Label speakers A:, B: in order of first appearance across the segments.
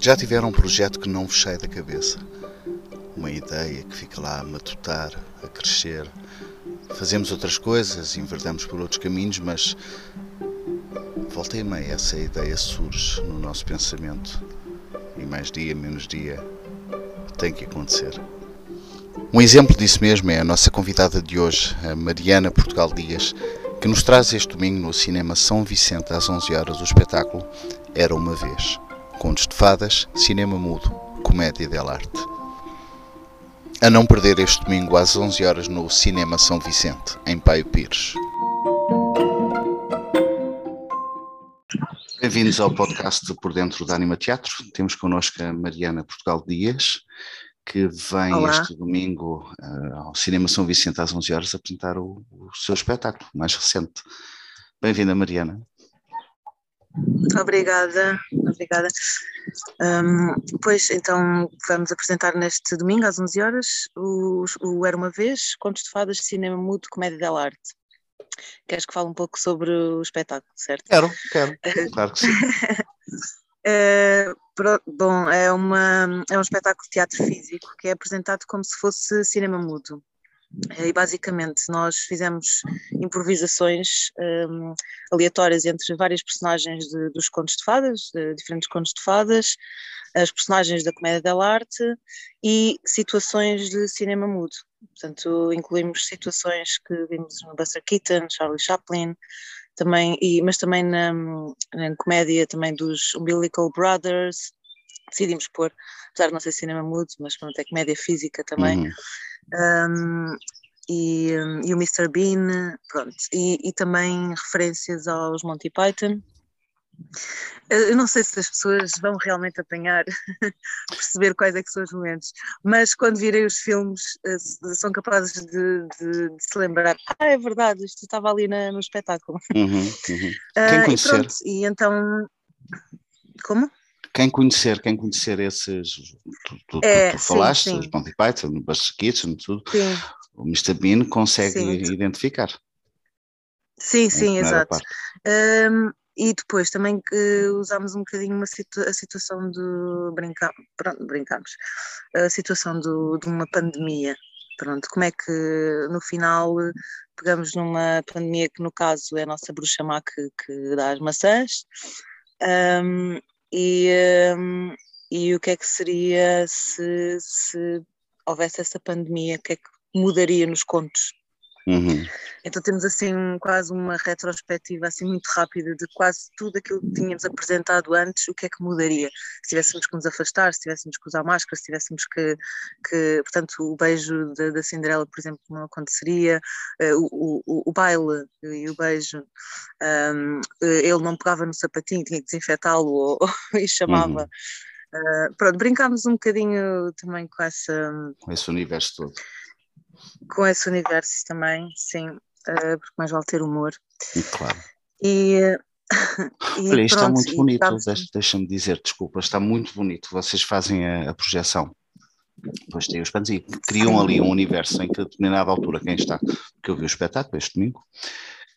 A: Já tiveram um projeto que não vos sai da cabeça? Uma ideia que fica lá a matutar, a crescer. Fazemos outras coisas, enverdamos por outros caminhos, mas volta e meia essa ideia surge no nosso pensamento. E mais dia, menos dia, tem que acontecer. Um exemplo disso mesmo é a nossa convidada de hoje, a Mariana Portugal Dias, que nos traz este domingo no Cinema São Vicente às 11 horas o espetáculo Era uma Vez. De fadas, cinema mudo, comédia dell'arte. A não perder este domingo às 11 horas no Cinema São Vicente, em Paio Pires. Bem-vindos ao podcast Por Dentro da Anima Teatro. Temos connosco a Mariana Portugal Dias, que vem Olá. este domingo uh, ao Cinema São Vicente às 11 horas apresentar o, o seu espetáculo mais recente. Bem-vinda, Mariana.
B: Obrigada, obrigada. Um, pois, então, vamos apresentar neste domingo, às 11 horas, o, o Era Uma Vez, Contos de Fadas, Cinema Mudo, Comédia del Arte. Queres que fale um pouco sobre o espetáculo, certo?
A: Quero, quero, claro que sim.
B: É, bom, é, uma, é um espetáculo de teatro físico que é apresentado como se fosse cinema mudo. E basicamente nós fizemos improvisações um, aleatórias entre várias personagens de, dos contos de fadas, de diferentes contos de fadas, as personagens da comédia dell'arte e situações de cinema mudo. Portanto, incluímos situações que vimos no Buster Keaton, Charlie Chaplin, também, e, mas também na, na comédia também dos Umbilical Brothers, decidimos pôr, apesar de não ser cinema mudo, mas pronto, é comédia física também. Uhum um, e, e, o Mr. Bean, pronto, e, e, também referências aos Monty Python. Eu não sei se as pessoas vão realmente apanhar, perceber quais é que são os momentos, mas quando virem os filmes eh, são capazes de, de, de se lembrar, ah, é verdade, isto estava ali na, no espetáculo. Uhum, uhum.
A: Quem conhecer?
B: Uh, e, pronto, e então, como?
A: Quem conhecer, quem conhecer esses, tu, tu, é, tu, falaste, sim, sim. os Monty Python, o Buster Keaton, tudo, sim. o Mr. Bean consegue sim. identificar.
B: Sim, sim, exato. Um, e depois também uh, usámos um bocadinho situ a situação de brincar, pronto, brincamos, a situação do, de uma pandemia. Pronto, como é que no final pegamos numa pandemia que no caso é a nossa bruxa má que, que dá as maçãs um, e, um, e o que é que seria se, se houvesse essa pandemia, o que é que mudaria nos contos? Uhum. Então temos assim quase uma retrospectiva assim muito rápida de quase tudo aquilo que tínhamos apresentado antes, o que é que mudaria? Se tivéssemos que nos afastar, se tivéssemos que usar máscara, se tivéssemos que, que portanto, o beijo da, da Cinderela, por exemplo, não aconteceria, uh, o, o, o, baile e o beijo, um, eh, ele não pegava no sapatinho, tinha que desinfetá-lo e chamava. Uhum. Uh, pronto, brincámos um bocadinho também com essa.
A: Com esse universo todo
B: com esse universo também, sim, uh, porque mais vale ter humor.
A: Claro.
B: E,
A: e Olha, isto está muito bonito, deixa-me dizer, desculpa, está muito bonito. Vocês fazem a, a projeção. Depois tem os panos e criam ali um universo em que a determinada altura quem está, que eu vi o espetáculo este domingo,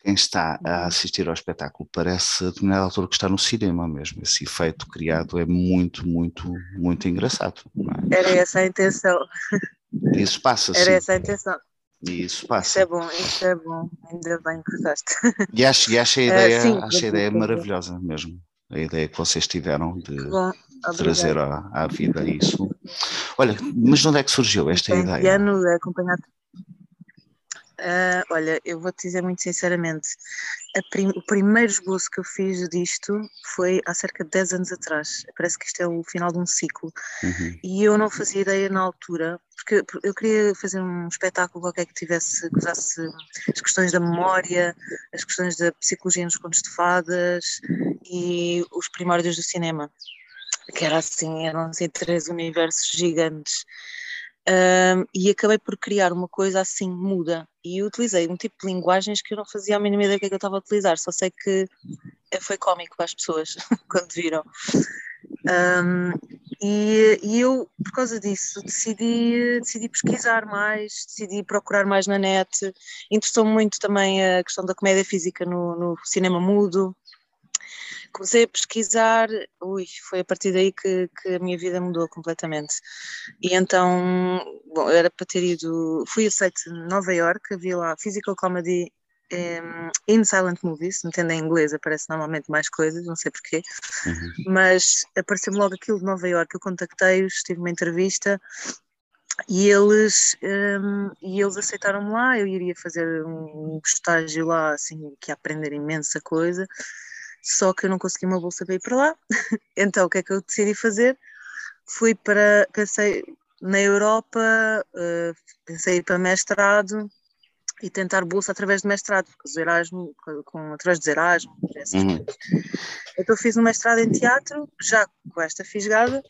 A: quem está a assistir ao espetáculo parece a determinada altura que está no cinema mesmo. Esse efeito criado é muito, muito, muito engraçado.
B: É? Era essa a intenção.
A: Isso passa,
B: Era
A: sim.
B: essa a intenção.
A: Isso passa.
B: Isso é bom, isso é bom, ainda bem que gostaste.
A: E acho, e acho a ideia, uh, sim, acho a ideia maravilhosa mesmo. A ideia que vocês tiveram de trazer à, à, vida isso. Olha, mas de onde é que surgiu esta Tem ideia?
B: Ano é acompanhado Uh, olha, eu vou-te dizer muito sinceramente, prim o primeiro esboço que eu fiz disto foi há cerca de 10 anos atrás. Parece que isto é o final de um ciclo. Uhum. E eu não fazia ideia na altura, porque eu queria fazer um espetáculo qualquer que tivesse, que usasse as questões da memória, as questões da psicologia nos contos de fadas e os primórdios do cinema. Que era assim, eram assim três universos gigantes. Um, e acabei por criar uma coisa assim muda e utilizei um tipo de linguagens que eu não fazia a mínima ideia do que, é que eu estava a utilizar, só sei que foi cómico para as pessoas quando viram. Um, e, e, eu, por causa disso, decidi, decidi pesquisar mais, decidi procurar mais na net. Interessou-me muito também a questão da comédia física no, no cinema mudo. Comecei a pesquisar, ui, foi a partir daí que, que a minha vida mudou completamente. E então, bom, era para ter ido, fui aceito em Nova York, havia lá Physical Comedy um, in Silent Movies, se entendem em inglês, aparece normalmente mais coisas, não sei porquê, uhum. mas apareceu-me logo aquilo de Nova York, eu contactei-os, tive uma entrevista e eles, um, e eles aceitaram-me lá, eu iria fazer um estágio lá, assim, que ia aprender imensa coisa, só que eu não consegui uma bolsa para ir para lá, então o que é que eu decidi fazer? Fui para, pensei na Europa, uh, pensei ir para mestrado, e tentar bolsa através de mestrado, porque os Erasmus, com, através dos Erasmus, essas uhum. coisas. Então fiz um mestrado em teatro, já com esta fisgada,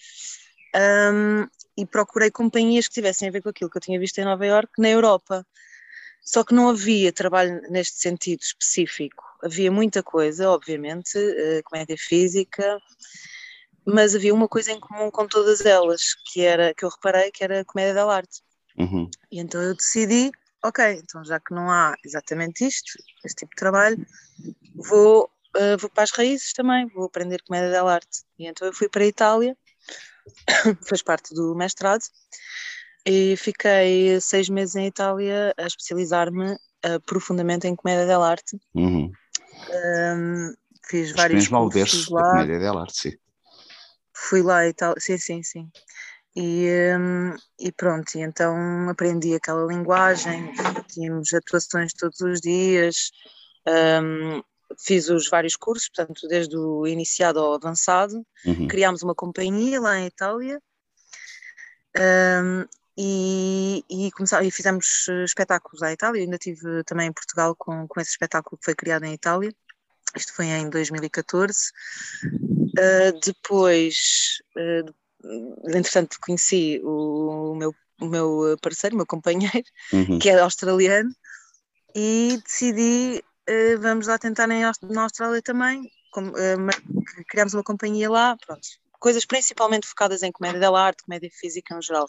B: um, e procurei companhias que tivessem a ver com aquilo que eu tinha visto em Nova Iorque na Europa. Só que não havia trabalho neste sentido específico. Havia muita coisa, obviamente, uh, comédia física, mas havia uma coisa em comum com todas elas, que era que eu reparei que era a comédia da arte. Uhum. E então eu decidi ok, então já que não há exatamente isto, este tipo de trabalho, vou, uh, vou para as raízes também, vou aprender comédia dell'arte. E então eu fui para a Itália, faz parte do mestrado, e fiquei seis meses em Itália a especializar-me uh, profundamente em comédia dell'arte. Uhum. Um, fiz Acho vários cursos lá.
A: comédia dell'arte, sim.
B: Fui lá e tal, sim, sim, sim. E, um, e pronto, e então aprendi aquela linguagem, tínhamos atuações todos os dias, um, fiz os vários cursos, portanto, desde o iniciado ao avançado, uhum. criámos uma companhia lá em Itália um, e, e, e fizemos espetáculos à Itália, Eu ainda estive também em Portugal com, com esse espetáculo que foi criado em Itália, isto foi em 2014. Uh, ah, depois, uh, entretanto conheci o, meu, o meu parceiro, o meu companheiro, uhum. que é australiano, e decidi, uh, vamos lá tentar na Austrália também, com, uh, criámos uma companhia lá, pronto, coisas principalmente focadas em comédia da arte, comédia física no geral.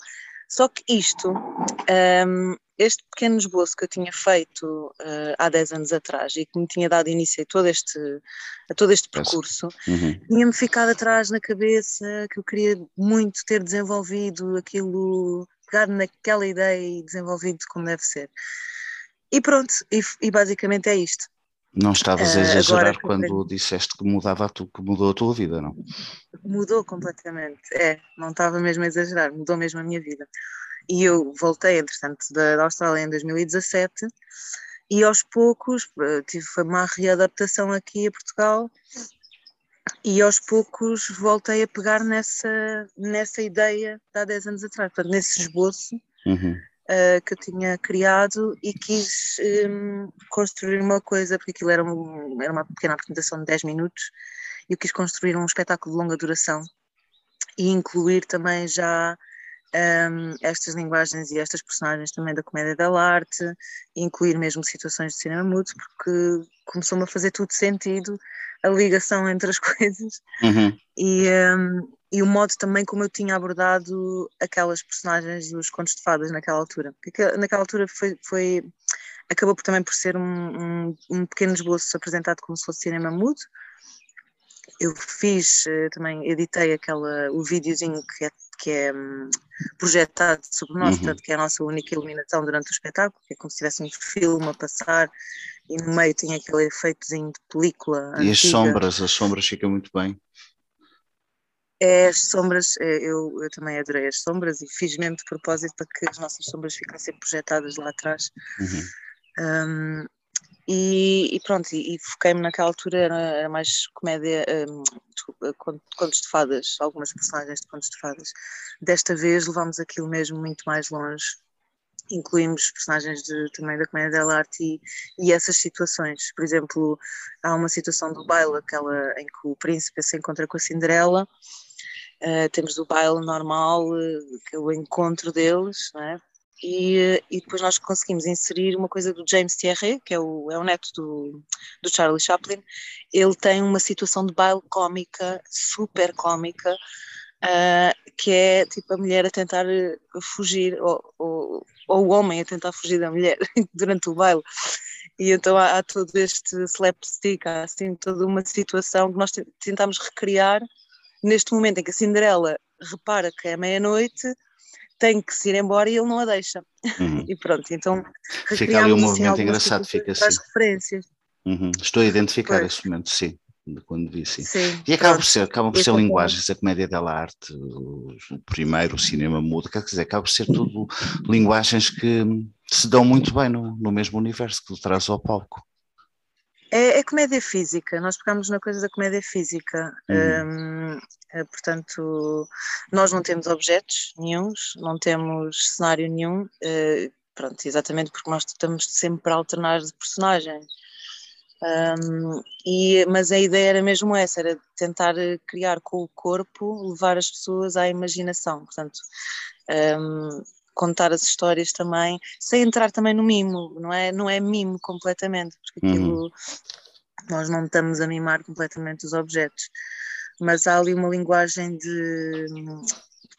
B: Só que isto, um, este pequeno esboço que eu tinha feito uh, há 10 anos atrás e que me tinha dado início a todo este, a todo este percurso, uhum. tinha-me ficado atrás na cabeça que eu queria muito ter desenvolvido aquilo, pegado naquela ideia e desenvolvido como deve ser. E pronto, e, e basicamente é isto.
A: Não estavas a eh, exagerar Agora, quando disseste que mudava tu, que mudou a tua vida, não?
B: Mudou completamente, é, não estava mesmo a exagerar, mudou mesmo a minha vida. E eu voltei, entretanto, da, da Austrália em 2017 e aos poucos eh, tive uma readaptação aqui a Portugal e aos poucos voltei a pegar nessa, nessa ideia de há 10 anos atrás, portanto, nesse esboço. Uhum uh, que eu tinha criado e quis um, construir uma coisa, porque aquilo era, um, era uma pequena apresentação de 10 minutos, e eu quis construir um espetáculo de longa duração e incluir também já um, estas linguagens e estas personagens também da comédia da arte, incluir mesmo situações de cinema mudo, porque começou-me a fazer tudo sentido a ligação entre as coisas uhum. e, um, e o modo também como eu tinha abordado aquelas personagens dos contos de fadas naquela altura. Porque naquela altura foi, foi acabou por, também por ser um, um, um, pequeno esboço apresentado como se fosse cinema mudo. Eu fiz, eh, também editei aquela, o videozinho que é, que é hum, projetado sobre nós, uhum. que é a nossa única iluminação durante o espetáculo, que é como se tivesse um filme a passar e no meio tinha aquele efeitozinho de película.
A: E antiga. as sombras, as sombras ficam muito bem.
B: É, as sombras, é, eu, eu também adorei as sombras e fiz mesmo de propósito para que as nossas sombras ficassem projetadas lá atrás. Uhum. Um, e, e, pronto, e, e foquei-me naquela altura, era, era mais comédia, um, desculpa, contos de fadas, algumas personagens de contos de fadas. Desta vez levámos aquilo mesmo muito mais longe, incluímos personagens de, também da comédia dell'arte e, e essas situações. Por exemplo, há uma situação do baile, aquela em que o príncipe se encontra com a Cinderela Uh, temos o baile normal, uh, que é o encontro deles, é? e, uh, e, depois nós conseguimos inserir uma coisa do James Thierry, que é o, é o neto do, do Charlie Chaplin. Ele tem uma situação de baile cómica, super cómica, que é tipo a mulher a tentar fugir, ou, ou, ou, o homem a tentar fugir da mulher durante o baile. E então há, há, todo este slapstick, há assim toda uma situação que nós tentamos recriar neste momento em que a Cinderela repara que é meia-noite, tem que se ir embora e ele não a deixa. Uhum. E pronto, então
A: fica ali um assim, movimento engraçado, fica assim.
B: referências.
A: Uhum. Estou a identificar pois. esse momento, sim quando vi, sim. sim e acaba por ser, acaba por ser linguagens, a comédia da arte, o, primeiro, o cinema mudo, quer dizer, acaba por ser tudo linguagens que se dão muito bem no, no mesmo universo que traz ao palco.
B: É, é, comédia física, nós pegamos na coisa da comédia física. Hum. Hum, portanto, nós não temos objetos nenhums, não temos cenário nenhum, uh, pronto, exatamente porque nós estamos sempre a alternar de personagens. Um, e, mas a ideia era mesmo essa, era tentar criar com o corpo, levar as pessoas à imaginação, portanto, um, contar as histórias também, sem entrar também no mimo, não é, não é mimo completamente, porque uhum. aquilo, uhum. nós não estamos a mimar completamente os objetos, mas há ali uma linguagem de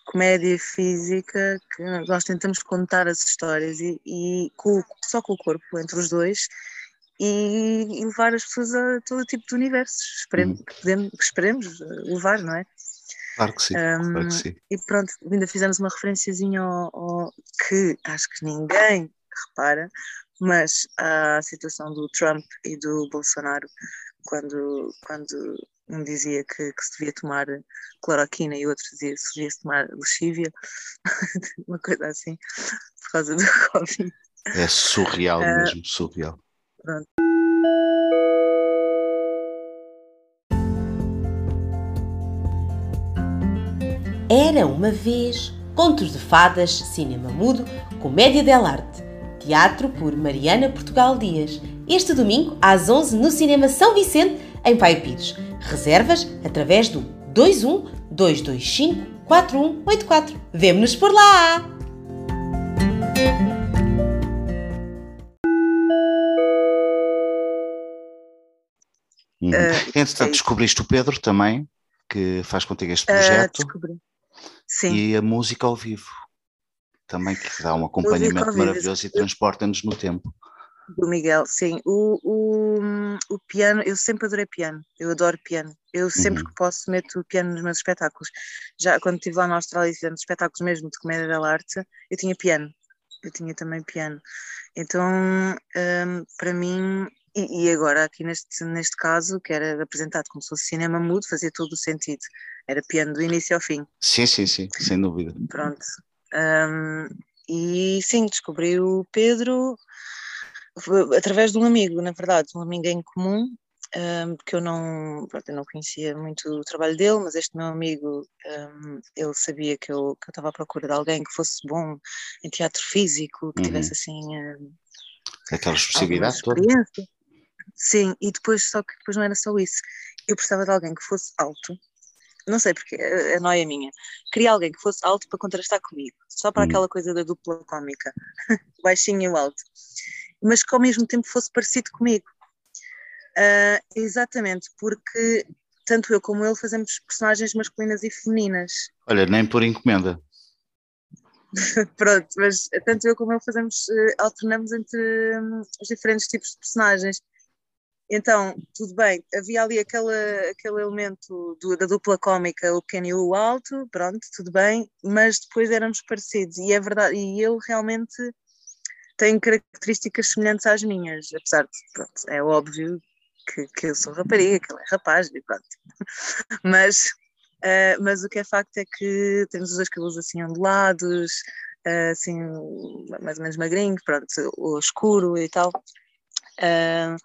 B: comédia física que nós tentamos contar as histórias e, e com, só com o corpo, entre os dois, e, e, levar as pessoas a todo tipo de universos esperemos, hum. que, podemos, que esperemos levar, não é?
A: Claro que sim, um, claro que sim.
B: E pronto, ainda fizemos uma referenciazinha ao, ao, que acho que ninguém repara, mas a situação do Trump e do Bolsonaro, quando, quando um dizia que, que se devia tomar cloroquina e outro dizia que se devia tomar lexívia, uma coisa assim, por causa do Covid.
A: É surreal uh, mesmo, surreal. Pronto.
C: Era uma vez Contos de Fadas, Cinema Mudo, Comédia dell'Arte, teatro por Mariana Portugal Dias. Este domingo às 11 no Cinema São Vicente, em Pai Pires. Reservas através do 21 225 4184. Vemo-nos por lá!
A: Uh, Entretanto, descobriste o Pedro também, que faz contigo este projeto. Uh, descobri. Sim. E a música ao vivo, também que dá um acompanhamento maravilhoso e transporta-nos no tempo.
B: Do Miguel, sim. O, o, o, piano, eu sempre adorei piano, eu adoro piano. Eu sempre uhum. que posso meto o piano nos meus espetáculos. Já quando estive lá na Austrália e fizemos espetáculos mesmo de comédia da arte, eu tinha piano. Eu tinha também piano. Então, um, para mim, e, e, agora, aqui neste, neste caso, que era apresentado como se fosse cinema mudo, fazia todo o sentido. Era piano do início ao fim.
A: Sim, sim, sim, sem dúvida.
B: Pronto. Um, e sim, descobri o Pedro através de um amigo, na verdade, um amigo em comum, um, porque eu não, pronto, eu não conhecia muito o trabalho dele, mas este meu amigo, um, ele sabia que eu estava à procura de alguém que fosse bom em teatro físico, que uhum. tivesse assim. Um,
A: Aquela expressividade toda.
B: Sim, e depois, só que depois não era só isso. Eu precisava de alguém que fosse alto, não sei porque, a noia minha. Queria alguém que fosse alto para contrastar comigo, só para hum. aquela coisa da dupla cómica, baixinho e alto, mas que ao mesmo tempo fosse parecido comigo. Uh, exatamente, porque tanto eu como ele fazemos personagens masculinas e femininas.
A: Olha, nem por encomenda.
B: Pronto, mas tanto eu como ele fazemos, uh, alternamos entre um, os diferentes tipos de personagens. Então, tudo bem, havia ali aquele, aquele elemento do, da dupla cómica, o Kenny e o Alto, pronto, tudo bem, mas depois éramos parecidos e é verdade, e ele realmente tem características semelhantes às minhas, apesar de, pronto, é óbvio que, que eu sou rapariga, que ele é rapaz, e pronto. mas, uh, mas o que é facto é que temos os dois cabelos assim ondulados, uh, assim, mais ou menos magrinhos, pronto, escuro e tal. Uh,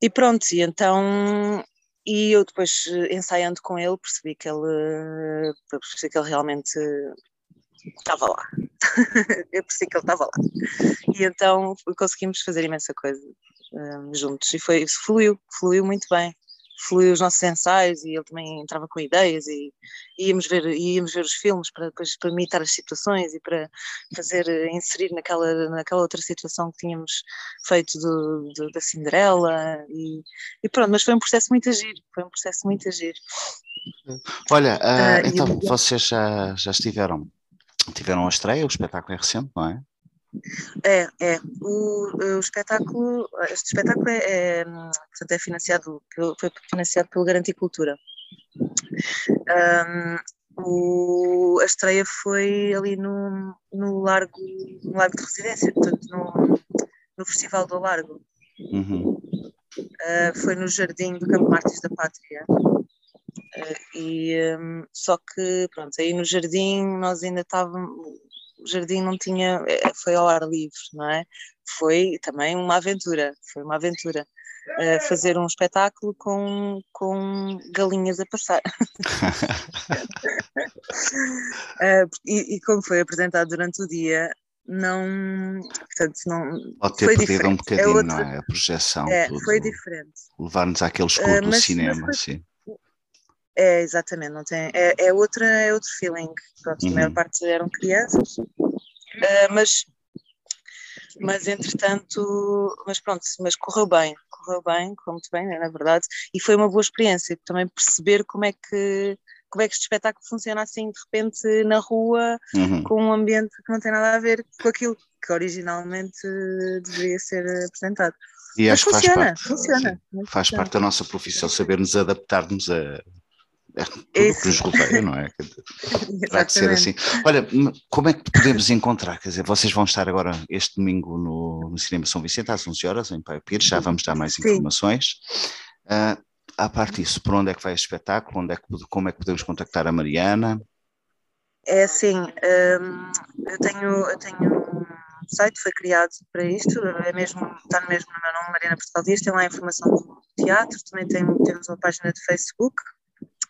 B: e pronto, e então e eu depois ensaiando com ele percebi que ele percebi que ele realmente estava lá. eu percebi que ele estava lá. E então conseguimos fazer imensa coisa um, juntos e foi, fluiu, fluiu muito bem fluiu os nossos ensaios e ele também entrava com ideias e íamos ver, íamos ver os filmes para depois para imitar as situações e para fazer, inserir naquela, naquela outra situação que tínhamos feito do, do da Cinderela e, e, pronto, mas foi um processo muito agir, foi um processo muito agir.
A: Olha, uh, uh, então vocês já, já estiveram, tiveram a estreia, o espetáculo é recente, não é?
B: É, é. O, o espetáculo, este espetáculo é, é, portanto, é financiado, foi financiado pelo Garanticultura. Um, o, a estreia foi ali no, no, largo, no Largo de Residência, portanto, no, no Festival do Largo.
A: Uhum.
B: Uh, foi no Jardim do Campo Mártires da Pátria. Uh, e, um, só que, pronto, aí no jardim nós ainda estávamos, jardim não tinha, é, foi ao ar livre, não é? Foi também uma aventura, foi uma aventura. Uh, fazer um espetáculo com, com galinhas a passar. uh, e, e, como foi apresentado durante o dia, não. Portanto, não.
A: Pode ter foi perdido diferente. um bocadinho, é outra, não é? A projeção.
B: É, tudo, foi diferente.
A: Levar-nos àquele escuro uh, do cinema, mas, sim.
B: É, exatamente, não tem, é, é, outra, é outro feeling. Pronto, uhum. A maior parte eram crianças, uh, mas, mas entretanto, mas pronto, mas correu bem, correu bem, correu muito bem, na verdade, e foi uma boa experiência também perceber como é que como é que este espetáculo funciona assim de repente na rua, uhum. com um ambiente que não tem nada a ver com aquilo que originalmente deveria ser apresentado.
A: E Mas acho funciona, que faz parte, funciona, faz parte da nossa profissão saber nos adaptarmos a, é tudo o que nos rodeia, não é? Terá de ser assim. Olha, como é que podemos encontrar? Quer dizer, vocês vão estar agora este domingo no, no Cinema São Vicente às 11 horas em Pai Pires, já vamos dar mais Sim. informações. Uh, à parte disso, por onde é que vai o espetáculo? Onde é que, como é que podemos contactar a Mariana?
B: É assim, um, eu, tenho, eu tenho um site, foi criado para isto, é mesmo, está mesmo no meu nome, Mariana Portugal Dias, tem lá a informação do teatro, também tem, temos uma página de Facebook,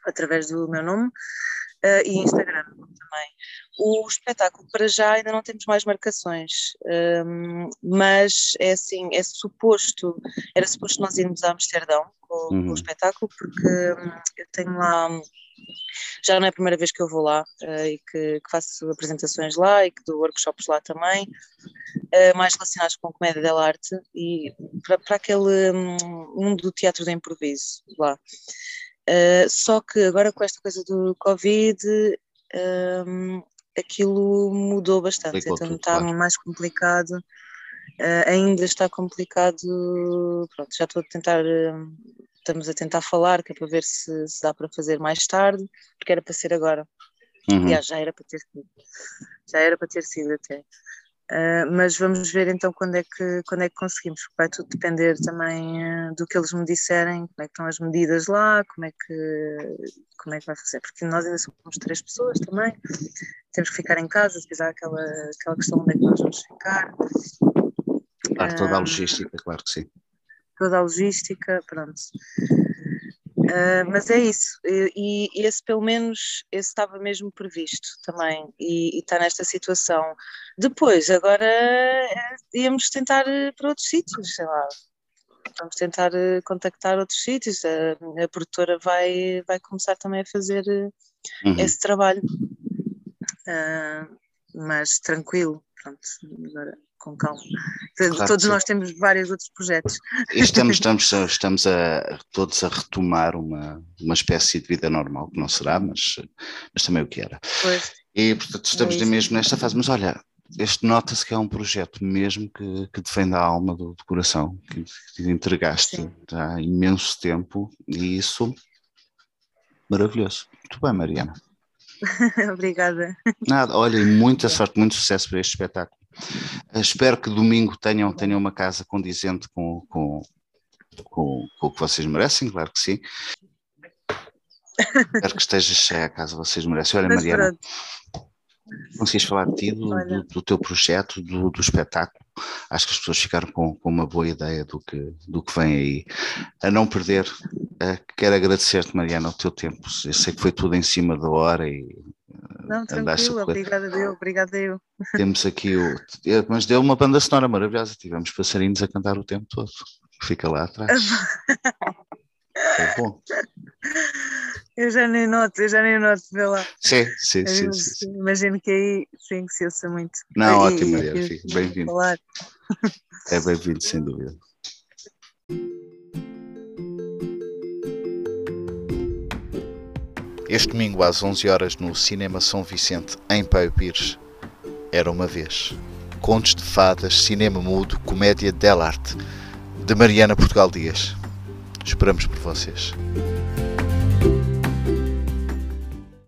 B: através do meu nome, uh, e Instagram também. O espetáculo, para já, ainda não temos mais marcações, um, ehm, mas é assim, é suposto, era suposto nós irmos a Amsterdão com, uhum. com o espetáculo, porque um, eu tenho lá já não é a primeira vez que eu vou lá uh, e que, que, faço apresentações lá e que dou workshops lá também, uh, mais relacionados com comédia dell'arte e para, para aquele um, mundo do teatro de improviso lá. Uh, só que agora com esta coisa do Covid, um, aquilo mudou bastante, Complicou então tudo, está claro. mais complicado. Uh, ainda está complicado. Pronto, já estou a tentar. Estamos a tentar falar, que é para ver se, se, dá para fazer mais tarde, porque era para ser agora. Uhum. Aliás, já era para ter sido. Já era para ter sido até. Uh, mas vamos ver então quando é que, quando é que conseguimos, vai tudo depender também uh, do que eles me disserem, como é que estão as medidas lá, como é que, como é que vai fazer, porque nós ainda somos três pessoas também, temos que ficar em casa, se há aquela, aquela questão onde é que nós vamos ficar.
A: Claro, toda a ah, logística, claro que sim.
B: Toda a logística, pronto. Uh, mas é isso, e, e, esse pelo menos, esse estava mesmo previsto também, e, e está nesta situação. Depois, agora é, íamos tentar para outros sítios, sei lá, vamos tentar contactar outros sítios, a, a produtora vai, vai começar também a fazer uhum. esse trabalho, uh, mas tranquilo, pronto, agora com calma. Claro todos nós temos vários outros projetos.
A: Estamos, estamos, estamos a, todos a retomar uma, uma espécie de vida normal, que não será, mas, mas também o que era.
B: Pois.
A: E portanto estamos é mesmo nesta fase, mas olha, este nota-se que é um projeto mesmo que, que defende a alma do, do coração, que, que entregaste Sim. há imenso tempo e isso maravilhoso. Muito bem, Mariana.
B: Obrigada.
A: Nada, olha, muita sorte, muito sucesso para este espetáculo. Uh, espero que domingo tenham, tenham uma casa condizente com, com, com, com o que vocês merecem, claro que sim. espero que esteja cheia a casa, vocês merecem. Olha, Mas Mariana, conseguis falar de ti, do, do, do teu projeto, do, do, espetáculo. Acho que as pessoas ficaram com, com, uma boa ideia do que, do que vem aí. A não perder, uh, quero agradecer-te, Mariana, o teu tempo. Eu sei que foi tudo em cima da hora e
B: não, tranquilo, obrigada eu, obrigada eu.
A: Temos aqui o. Mas deu uma banda sonora maravilhosa, tivemos passarinhos a cantar o tempo todo. Fica lá atrás. é bom.
B: Eu já nem noto, eu já nem noto, vê lá.
A: Sim, sim, sim, sim,
B: Imagino que aí sim que se ouça muito.
A: Não, ótimo, Maria, bem-vindo. É bem-vindo, sem dúvida. Este domingo às 11 horas no Cinema São Vicente, em Paio Pires. Era uma vez. Contos de fadas, cinema mudo, comédia dell'arte, de Mariana Portugal Dias. Esperamos por vocês.